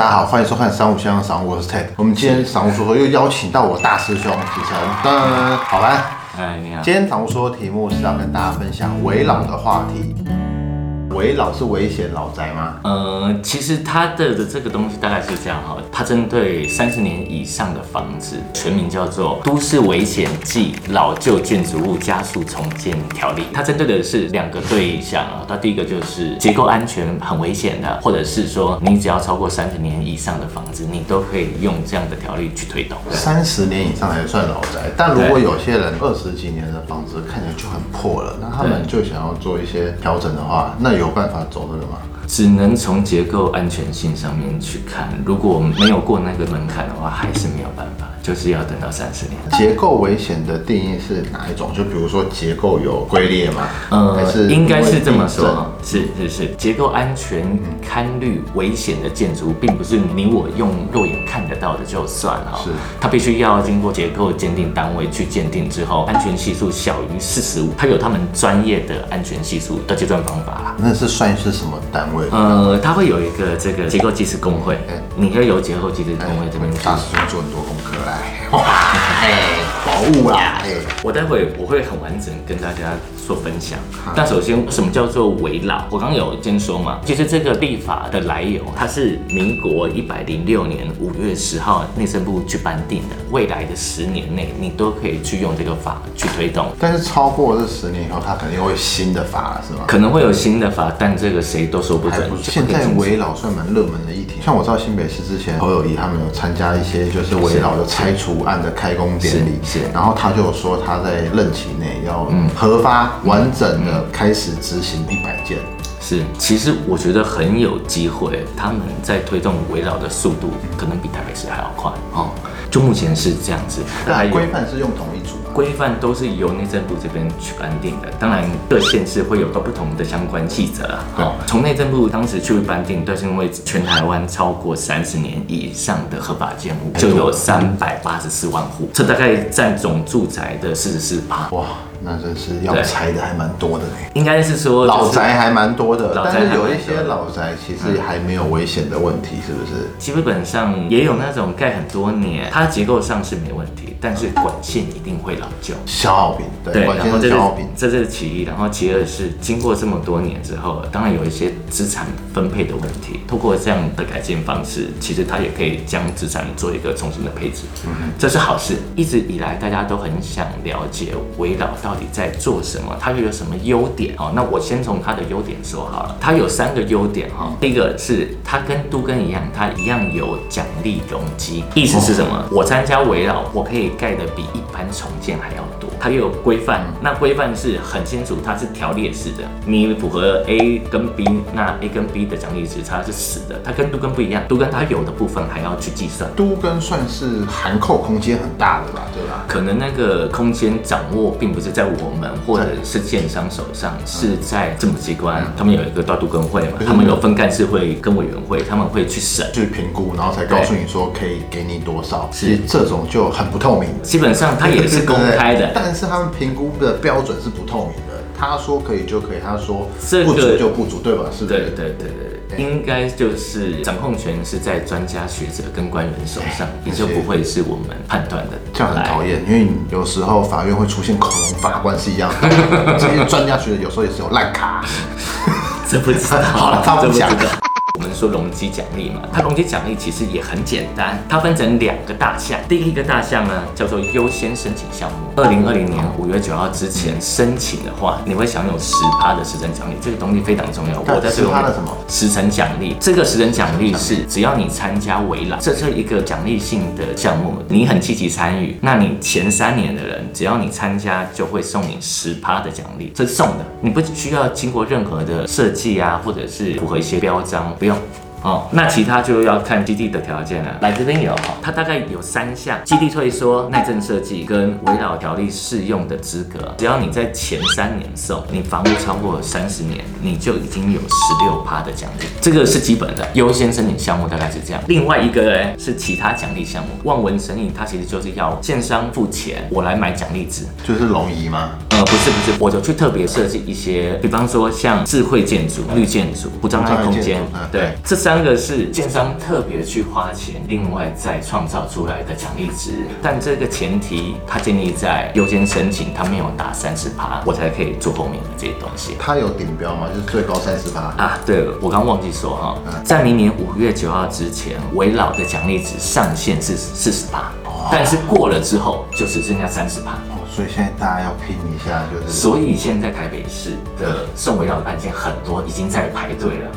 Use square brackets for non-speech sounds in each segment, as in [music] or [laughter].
大家好，欢迎收看三五香商务，我是 Ted。我们今天赏物说说又邀请到我大师兄启成，噔，好啦，哎，你好。今天赏物说的题目是要跟大家分享围绕的话题。围老是危险老宅吗？呃，其实它的的这个东西大概是这样哈，它针对三十年以上的房子，全名叫做《都市危险暨老旧建筑物加速重建条例》。它针对的是两个对象啊，它第一个就是结构安全很危险的，或者是说你只要超过三十年以上的房子，你都可以用这样的条例去推动。三十年以上才算老宅，但如果有些人二十几年的房子看起来就很破了，那他们就想要做一些调整的话，那有办法走的人吗？只能从结构安全性上面去看，如果没有过那个门槛的话，还是没有办法。就是要等到三十年。结构危险的定义是哪一种？就比如说结构有龟裂吗？呃，应该是这么说，是是是，结构安全堪虑危险的建筑，并不是你我用肉眼看得到的就算哈。是，它必须要经过结构鉴定单位去鉴定之后，安全系数小于四十五，它有他们专业的安全系数的计算方法啦。那是算是什么单位？呃，它会有一个这个结构技师工会，你可以由结构技师工会这边大师兄做很多功课来。哇，哎，宝物啦！哎，我待会我会很完整跟大家做分享。那首先，什么叫做围老？我刚刚有先说嘛，其实这个立法的来由，它是民国一百零六年五月十号内政部去颁定的。未来的十年内，你都可以去用这个法去推动。但是超过这十年以后，它肯定会新的法了，是吗？可能会有新的法，但这个谁都说不准。现在围老算蛮热门的议题，像我知道新北市之前侯友谊他们有参加一些就是围老的拆除。案的开工典礼，是，然后他就说他在任期内要核发完整的开始执行一百件，是，其实我觉得很有机会，他们在推动围绕的速度可能比台北市还要快哦。就目前是这样子，但规范是用同一组，规范都是由内政部这边去颁定的。当然各县市会有不同的相关细则啊。好，从内政部当时去颁定，都是因为全台湾超过三十年以上的合法建物就有三百八十四万户，这大概占总住宅的四十四趴。哇。那真是要拆的还蛮多的呢。应该是说老宅还蛮多的，但是有一些老宅其实还没有危险的问题，是不是？基本上也有那种盖很多年，它结构上是没问题，但是管线一定会老旧。消耗品，对，然后这是这是其一，然后其二是经过这么多年之后，当然有一些资产分配的问题。通过这样的改建方式，其实它也可以将资产做一个重新的配置，嗯这是好事。一直以来大家都很想了解围绕到。底在做什么？它又有什么优点？哦，那我先从它的优点说好了。它有三个优点哈。第一个是它跟都根一样，它一样有奖励容积。意思是什么？我参加围绕，我可以盖的比一般重建还要多。它又有规范，那规范是很清楚，它是条列式的。你符合 A 跟 B，那 A 跟 B 的奖励值差是死的。它跟都跟不一样，都跟它有的部分还要去计算。都跟算是含扣空间很大的吧，对吧？可能那个空间掌握并不是在。在我们或者是建商手上，是在政府机关，他们有一个大都跟会嘛，他们有分干事会跟委员会，他们会去审去评估，然后才告诉你说可以给你多少。其实这种就很不透明。基本上它也是公开的，[laughs] 但是他们评估的标准是不透明的。他说可以就可以，他说不足就不足，对吧？是对对对对。应该就是掌控权是在专家学者跟官员手上，也就不会是我们判断的。这样很讨厌，因为有时候法院会出现恐龙法官是一样的，[laughs] 这些专家学者有时候也是有烂卡。这不知道，[laughs] 好了，他不讲。说容积奖励嘛，它容积奖励其实也很简单，它分成两个大项。第一个大项呢叫做优先申请项目，二零二零年五月九号之前申请的话，你会享有十趴的时程奖励，这个东西非常重要。我在十趴的什么？时程奖励。这个时程奖励是只要你参加围栏，这是一个奖励性的项目，你很积极参与，那你前三年的人，只要你参加，就会送你十趴的奖励，这是送的，你不需要经过任何的设计啊，或者是符合一些标章，不用。哦，那其他就要看基地的条件了。来这边有，它大概有三项：基地退缩、耐震设计跟围绕条例适用的资格。只要你在前三年送，你房屋超过三十年，你就已经有十六趴的奖励。这个是基本的优先申请项目，大概是这样。另外一个呢是其他奖励项目，望文生义，它其实就是要建商付钱，我来买奖励值，就是龙仪吗？呃，不是不是，我就去特别设计一些，比方说像智慧建筑、绿建筑、不障碍空间，对，这三。三个是建商特别去花钱，另外再创造出来的奖励值，但这个前提它建立在优先申请，它没有打三十趴，我才可以做后面的这些东西。它有顶标吗？就是最高三十趴。啊，对了，我刚忘记说哈，在明年五月九号之前，围绕的奖励值上限是四十趴，但是过了之后就只剩下三十趴。哦，所以现在大家要拼一下，就是所以现在台北市的送围绕的案件很多已经在排队了。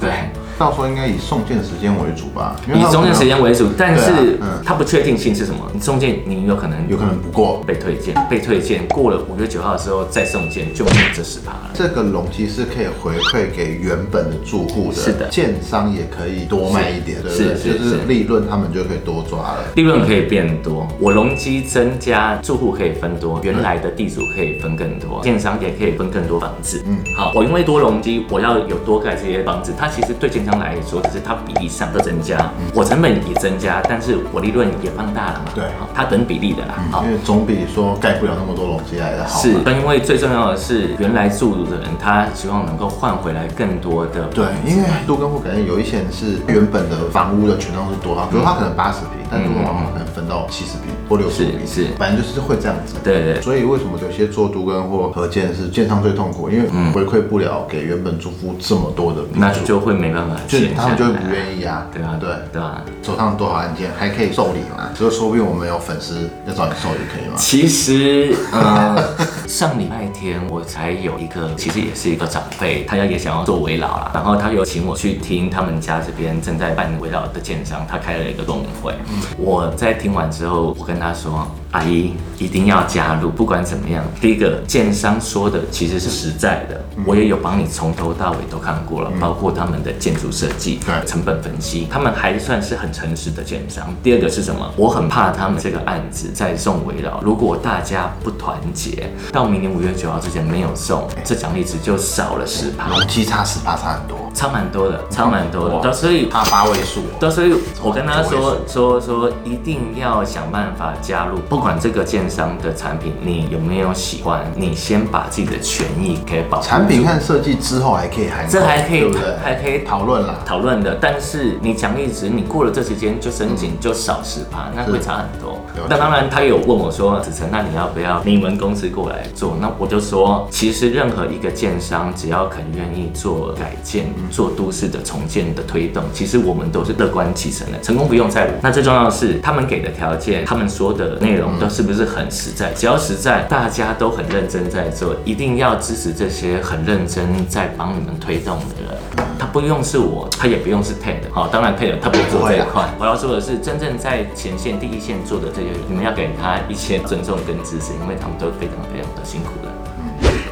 对，到时候应该以送件时间为主吧，以中间它可能时间为主，但是嗯它不确定性是什么？你送件你有可能有可能不过。被推荐，被推荐过了五月九号的时候再送件就没有这十趴了。这个容积是可以回馈给原本的住户的，是的建商也可以多卖一点，对不对？是是是利润他们就可以多抓了。利润可以变多，我容积增加，住户可以分多，原来的地主可以分更多，建商也可以分更多房子。嗯，好，我因为多容积，我要有多盖这些房子，它其实对建商来说，只是它比例上的增加，我成本也增加，但是我利润也放大了嘛。对好它等比例的啦。好因。为总比说盖不了那么多容积来的好。是，但因为最重要的是，原来住的人他希望能够换回来更多的对，因为都跟户可能有一些人是原本的房屋的权重是多少，比如他可能八十平，但都跟网可能分到七十平或六十平，是是反正就是会这样子。对对所以为什么有些做都跟或合建是建商最痛苦？因为回馈不了给原本住户这么多的那就会没办法就是。他们就会不愿意啊。对啊，对，对啊。手上多少案件还可以受理嘛？所以说不定我们有粉丝要找你受理，可以吗？其实，呃，[laughs] 上礼拜天我才有一个，其实也是一个长辈，他也想要做围老啦，然后他有请我去听他们家这边正在办围老的建商，他开了一个说明会。我在听完之后，我跟他说，阿姨一定要加入，不管怎么样，第一个建商说的其实是实在的，我也有帮你从头到尾都看过了，包括他们的建筑设计、对。成本分析，他们还算是很诚实的建商。第二个是什么？我很怕他们这个案子再送围绕，如果大家不团结，到明年五月九号之前没有送，这奖励值就少了十趴，容积差十趴差很多，差蛮多的，差蛮多的。哇到所以差八位数。对，所以我跟他说说说，一定要想办法加入，不管这个建商的产品你有没有喜欢，你先把自己的权益给保。产品和设计之后还可以还，这还可以对不对？还可以讨论啦。讨论的，但是你奖励值你过了这时间就申请就少十趴，那会差很多。那当然，他有问我说，子成，那你要不要你们公司过来做？那我就说，其实任何一个建商只要肯愿意做改建、做都市的重建的推动，其实我们都是乐观其成的，成功不用在乎那最重要的是，他们给的条件，他们说的内容都是不是很实在？只要实在，大家都很认真在做，一定要支持这些很认真在帮你们推动的人。他不用是我，他也不用是 TED，好，当然 TED 他不做这一块。我要说的是，真正在前线第一线做的这些人，你们要给他一些尊重跟支持，因为他们都非常非常的辛苦的。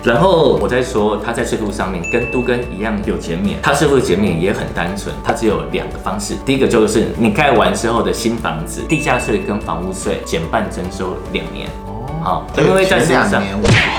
然后我再说，他在税负上面跟都跟一样有减免，他税负减免也很单纯，它只有两个方式。第一个就是你盖完之后的新房子，地价税跟房屋税减半征收两年。好，因为在前实物上。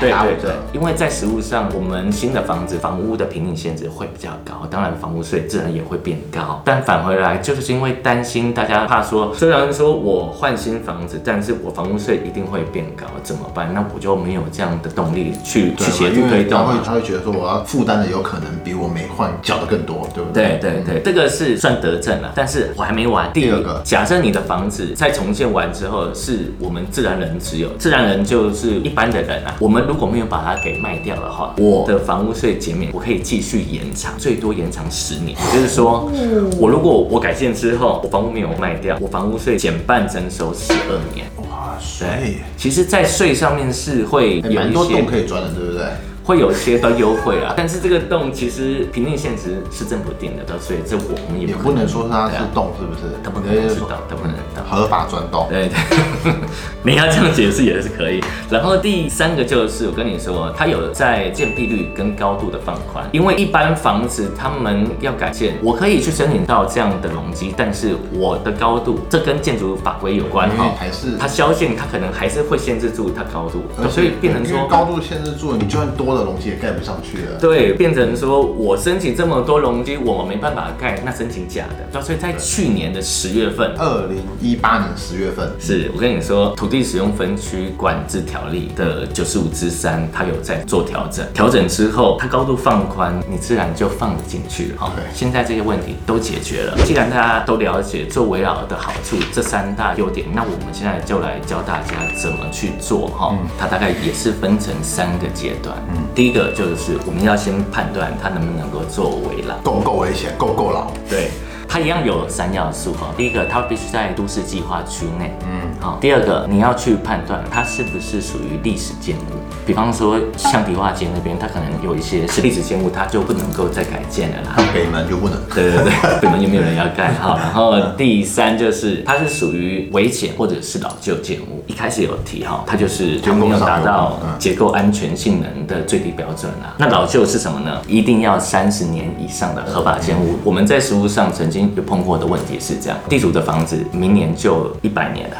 对对对因为在实物上，我们新的房子房屋的平均限制会比较高，当然房屋税自然也会变高。但返回来就是因为担心大家怕说，虽然说我换新房子，但是我房屋税一定会变高，怎么办？那我就没有这样的动力去去协助推动啊。他会他会觉得说我要负担的有可能比我没换缴的更多，对不对？对对对，这个是算得正了，但是我还没完。第二个假设你的房子在重建完之后，是我们自然人持有，自然人就是一般的人啊。我们如果没有把它给卖掉的话，我的房屋税减免我可以继续延长，最多延长十年。也就是说，我如果我改建之后，我房屋没有卖掉，我房屋税减半征收十二年。哇，所对，其实，在税上面是会有一些蛮多洞可以钻的，对不对？会有一些的优惠啊，但是这个洞其实评定限值是政府定的，所以这我们也也不不能说它是洞，是不是？它不能知道，它不能。合法钻洞。对 [laughs] 对，你要这样解释也是可以。然后第三个就是我跟你说，它有在建蔽率跟高度的放宽，因为一般房子他们要改建，我可以去申请到这样的容积，但是我的高度这跟建筑法规有关哈。还是它销线它可能还是会限制住它高度，所以变成说高度限制住，你就算多的容积也盖不上去了。对，变成说我申请这么多容积，我没办法盖，那申请假的。所以在去年的十月份，二零一八年十月份，是我跟你说，土地使用分区管制条例的九十五之三，它有在做调整，调整之后，它高度放宽，你自然就放得进去了。好，现在这些问题都解决了。既然大家都了解做围绕的好处，这三大优点，那我们现在就来教大家怎么去做哈。它大概也是分成三个阶段。嗯，第一个就是我们要先判断它能不能够作为了，够不够危险，够不够老。对。它一样有三要素哈，第一个它必须在都市计划区内，嗯，好，第二个你要去判断它是不是属于历史建物，比方说像迪化街那边，它可能有一些是历史建物，它就不能够再改建了啦。北门就不能，对对对，北门有没有人要盖哈？[laughs] 然后第三就是它是属于危险或者是老旧建物，一开始有提哈，它就是它没有达到结构安全性能的最低标准啊。那老旧是什么呢？一定要三十年以上的合法建物。我们在实物上曾经。有碰过的问题是这样，地主的房子明年就一百年了。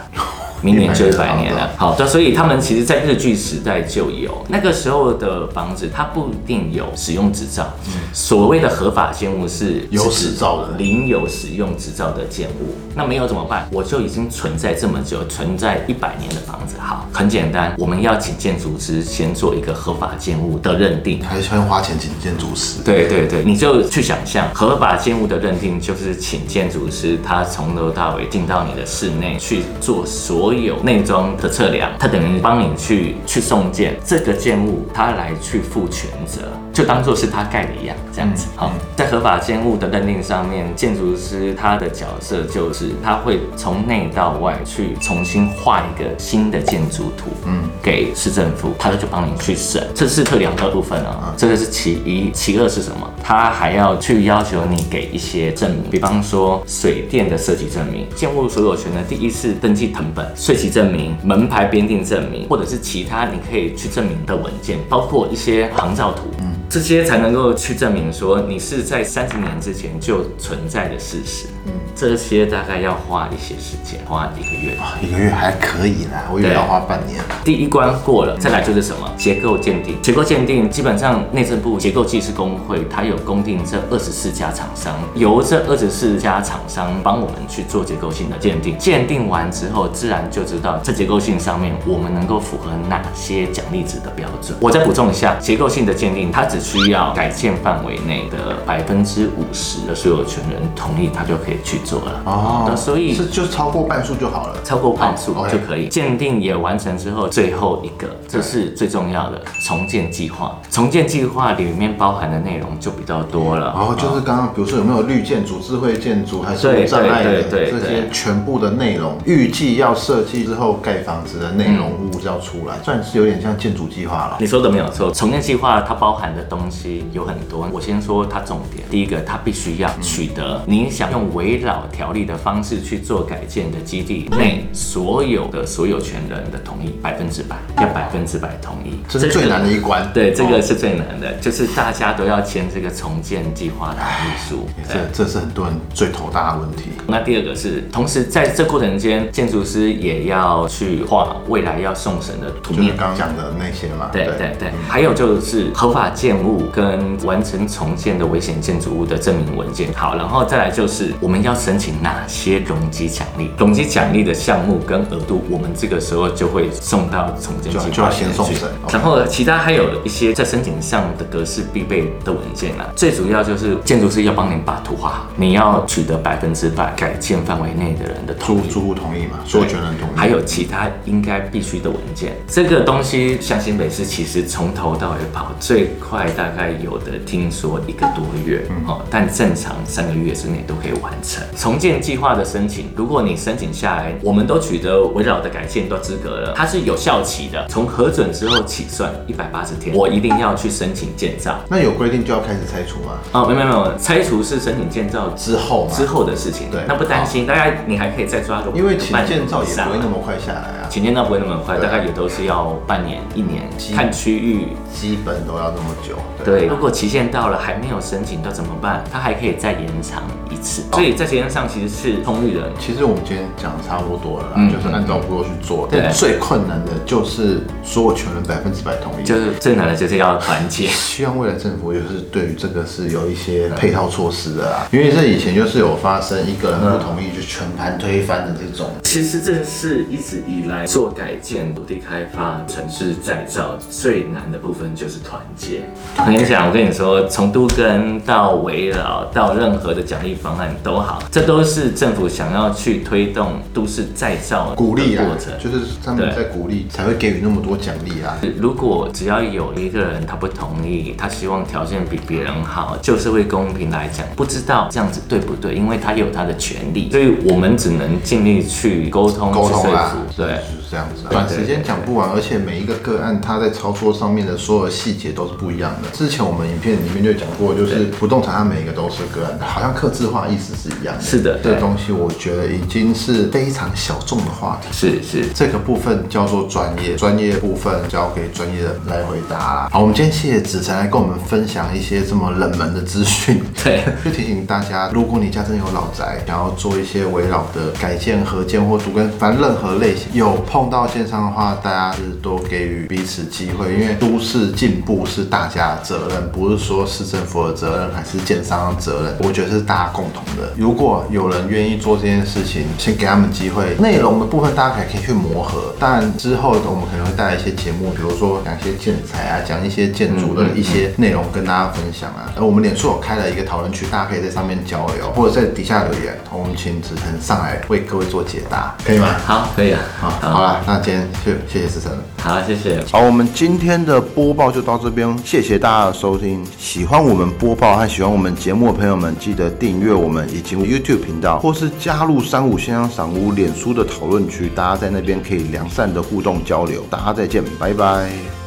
明年就一百年了，好的，所以他们其实，在日据时代就有那个时候的房子，它不一定有使用执照。所谓的合法建物是有执照的，领有使用执照的建物。那没有怎么办？我就已经存在这么久，存在一百年的房子。好，很简单，我们要请建筑师先做一个合法建物的认定，还是要花钱请建筑师？对对对，你就去想象合法建物的认定，就是请建筑师他从头到尾进到你的室内去做所。所有内装的测量，他等于帮你去去送件，这个建物他来去负全责。就当做是他盖的一样，这样子。好，在合法建物的认定上面，建筑师他的角色就是他会从内到外去重新画一个新的建筑图，嗯，给市政府，他就帮你去审。这是测量的部分啊，这个是其一，其二是什么？他还要去要求你给一些证明，比方说水电的设计证明、建物所有权的第一次登记成本、税籍证明、门牌编订证明，或者是其他你可以去证明的文件，包括一些航照图。这些才能够去证明说你是在三十年之前就存在的事实。嗯，这些大概要花一些时间，花一个月啊，一个月还可以啦，我以为要花半年。第一关过了，再来就是什么结构鉴定。结构鉴定基本上内政部结构技师工会它有公定这二十四家厂商，由这二十四家厂商帮我们去做结构性的鉴定。鉴定完之后，自然就知道在结构性上面我们能够符合哪些奖励值的标准。我再补充一下，结构性的鉴定它只需要改建范围内的百分之五十的所有权人同意，他就可以去做了。哦，所以是就超过半数就好了，超过半数就可以。鉴定也完成之后，最后一个，这是最重要的重建计划。重建计划里面包含的内容就比较多了。然后就是刚刚，比如说有没有绿建筑、智慧建筑，还是无障碍的这些全部的内容，预计要设计之后盖房子的内容物要出来，算是有点像建筑计划了。你说的没有错，重建计划它包含的东西。有很多，我先说它重点。第一个，它必须要取得你想用围绕条例的方式去做改建的基地内所有的所有权人的同意，百分之百，要百分之百同意。这是最难的一关。对，这个是最难的，就是大家都要签这个重建计划同意书。这这是很多人最头大的问题。那第二个是，同时在这过程间，建筑师也要去画未来要送审的图面。刚刚讲的那些嘛。对对对。还有就是合法建物跟跟完成重建的危险建筑物的证明文件，好，然后再来就是我们要申请哪些容积奖励，容积奖励的项目跟额度，我们这个时候就会送到重建计划就要先送审，然后其他还有一些在申请上的格式必备的文件啊，最主要就是建筑师要帮您把图画好，你要取得百分之百改建范围内的人的同意，住户同意嘛，所有权人同意，还有其他应该必须的文件，这个东西像新北市其实从头到尾跑最快大概。有的听说一个多月，哦，但正常三个月之内都可以完成重建计划的申请。如果你申请下来，我们都取得围绕的改建都资格了，它是有效期的，从核准之后起算一百八十天。我一定要去申请建造，那有规定就要开始拆除吗？哦，没有没有，拆除是申请建造之后之后的事情。对，那不担心，大概你还可以再抓个，因为请建造也不会那么快下来啊，请建造不会那么快，大概也都是要半年一年，看区域，基本都要那么久。对。如果期限到了还没有申请，到怎么办？它还可以再延长一次。所以以在时间上其实是充裕的。其实我们今天讲的差不多了，嗯，就是按照步骤去做。但最困难的就是所有权人百分之百同意，就是最难的就是要团结。[laughs] 希望未来政府就是对于这个是有一些配套措施的啦，因为这以前就是有发生一个人不同意就全盘推翻的这种。其实这是一直以来做改建、土地开发、城市再造最难的部分，就是团结。我跟你讲，我跟你说，从都根到围绕到任何的奖励方案都好，这都是政府想要去推动都市再造鼓励过程，就是他们在鼓励才会给予那么多奖励啊。如果只要有一个人他不同意，他希望条件比别人好，就社会公平来讲，不知道这样子对不对？因为他有他的权利，所以我们只能尽力去沟通、沟通啊，对，就是这样子。短时间讲不完，而且每一个个案，他在操作上面的所有细节都是不一样的。之前我们影片里面就讲过，就是不动产它每一个都是个案，好像刻字化意思是一样的。是的，这个东西我觉得已经是非常小众的话题。是是，这个部分叫做专业，专业部分交给专业的来回答。好，我们今天谢谢子晨来跟我们分享一些这么冷门的资讯。对，[laughs] 就提醒大家，如果你家真的有老宅，想要做一些围绕的改建、合建或独根，反正任何类型有碰到建商的话，大家是多给予彼此机会，因为都市进步是大家的责任，不是说市政府的责任还是建商的责任，我觉得是大家共同的。如果有人愿意做这件事情，先给他们机会。内容的部分大家可以可以去磨合，但之后我们可能会带来一些节目，比如说讲一些建材啊，讲一些建筑的一些内容跟大家分享啊。而我们脸书有开了一个讨论区，大家可以在上面交流，或者在底下留言，我们请子晨上来为各位做解答，可以吗？好，可以啊。好，好了，那今天就谢谢子晨。好，谢谢。好，我们今天的播报就到这边，谢谢谢大家的收听。喜欢我们播报和喜欢我们节目的朋友们，记得订阅我们以及 YouTube 频道，或是加入三五先生赏屋脸书的讨论区，大家在那边可以良善的互动交流。大家再见，拜拜。